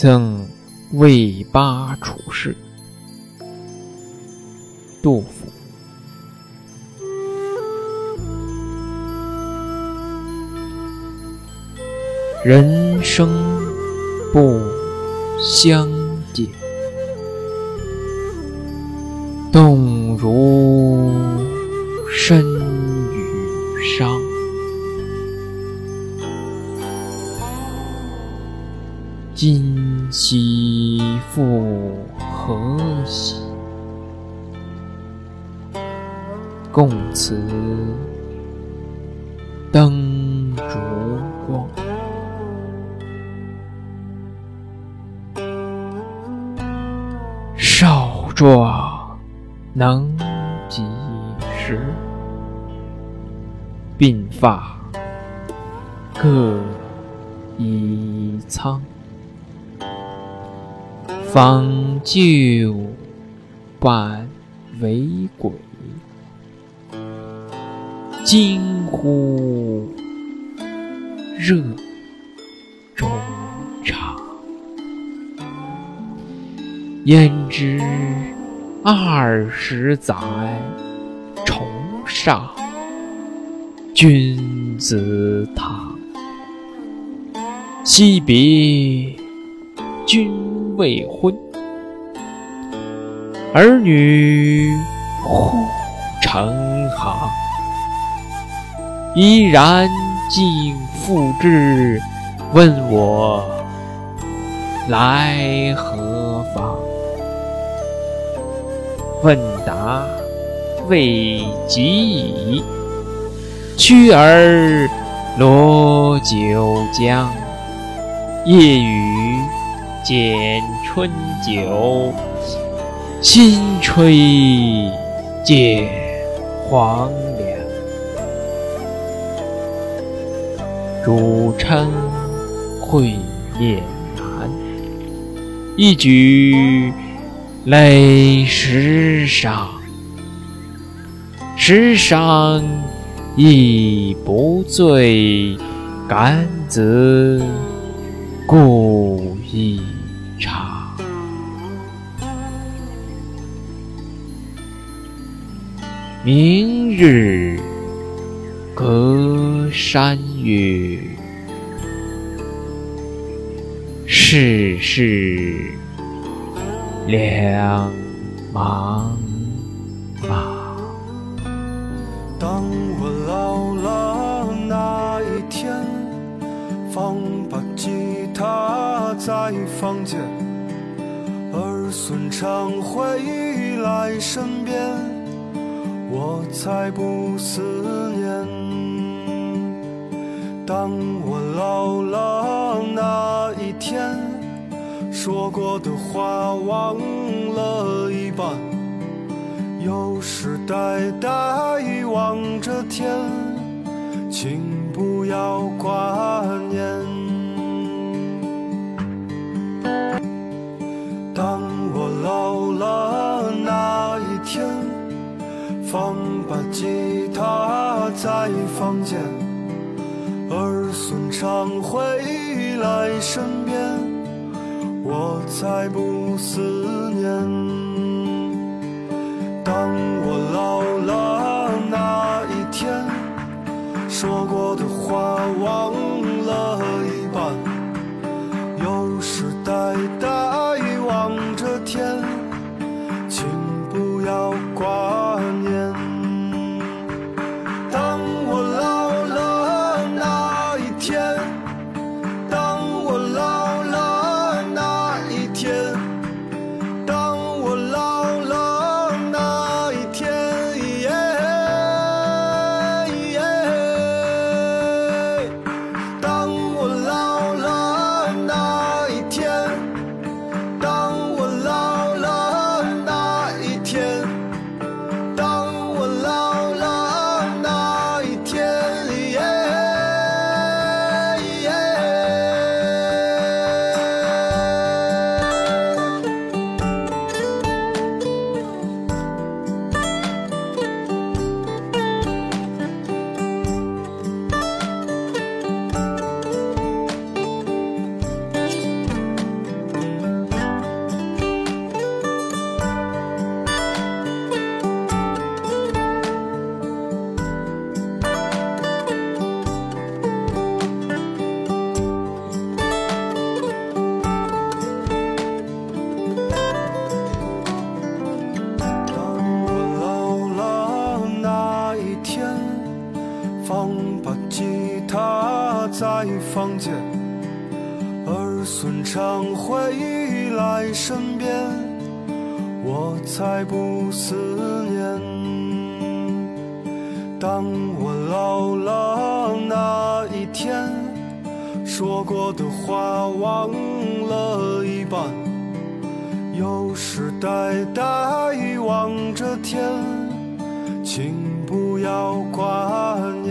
赠卫八处士。杜甫。人生不相见，动如参与商。今夕复何夕？共此灯烛光。少壮能几时？鬓发各已苍。访旧伴为鬼，惊呼热衷肠。焉知二十载，重上君子堂。惜别君。未婚，儿女忽成行。依然尽复至，问我来何方？问答未及已，驱儿罗九江，夜雨。剪春酒，新炊见黄粱。主称会面难，一举累十觞。十觞亦不醉，敢子故一场。明日隔山岳，世事两茫茫。当我老在房间。儿孙常回来身边，我才不思念。当我老了那一天，说过的话忘了一半，有时呆呆望着天，请不要怪放把吉他在房间，儿孙常回来身边，我才不思念。当我老了在房间儿孙常回来身边我才不思念。当我老了那一天说过的话忘了一半有时呆呆望着天请不要挂念。